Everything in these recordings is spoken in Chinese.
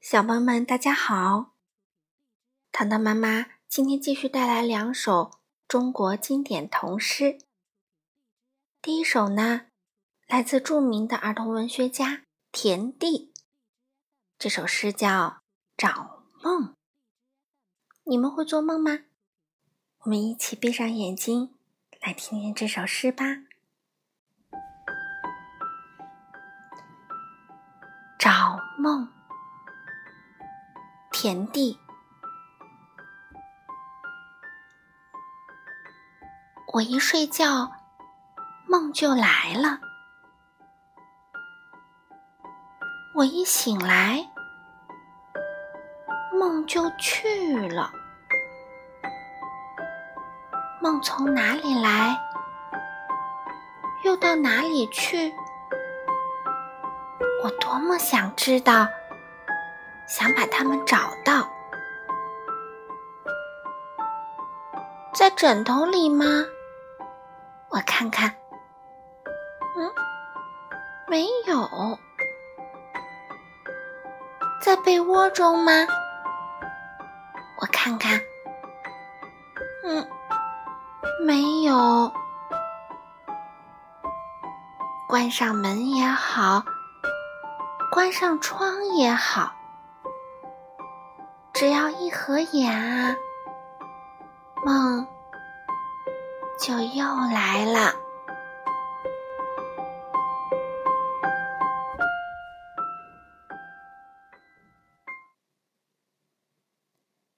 小朋友们，大家好！糖糖妈妈今天继续带来两首中国经典童诗。第一首呢，来自著名的儿童文学家田地，这首诗叫《找梦》。你们会做梦吗？我们一起闭上眼睛，来听听这首诗吧。找梦。田地，我一睡觉，梦就来了；我一醒来，梦就去了。梦从哪里来，又到哪里去？我多么想知道！想把它们找到，在枕头里吗？我看看，嗯，没有。在被窝中吗？我看看，嗯，没有。关上门也好，关上窗也好。合眼啊，梦就又来了。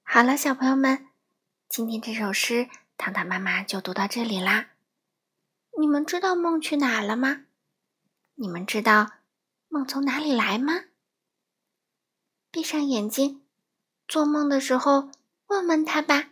好了，小朋友们，今天这首诗，糖糖妈妈就读到这里啦。你们知道梦去哪了吗？你们知道梦从哪里来吗？闭上眼睛。做梦的时候，问问他吧。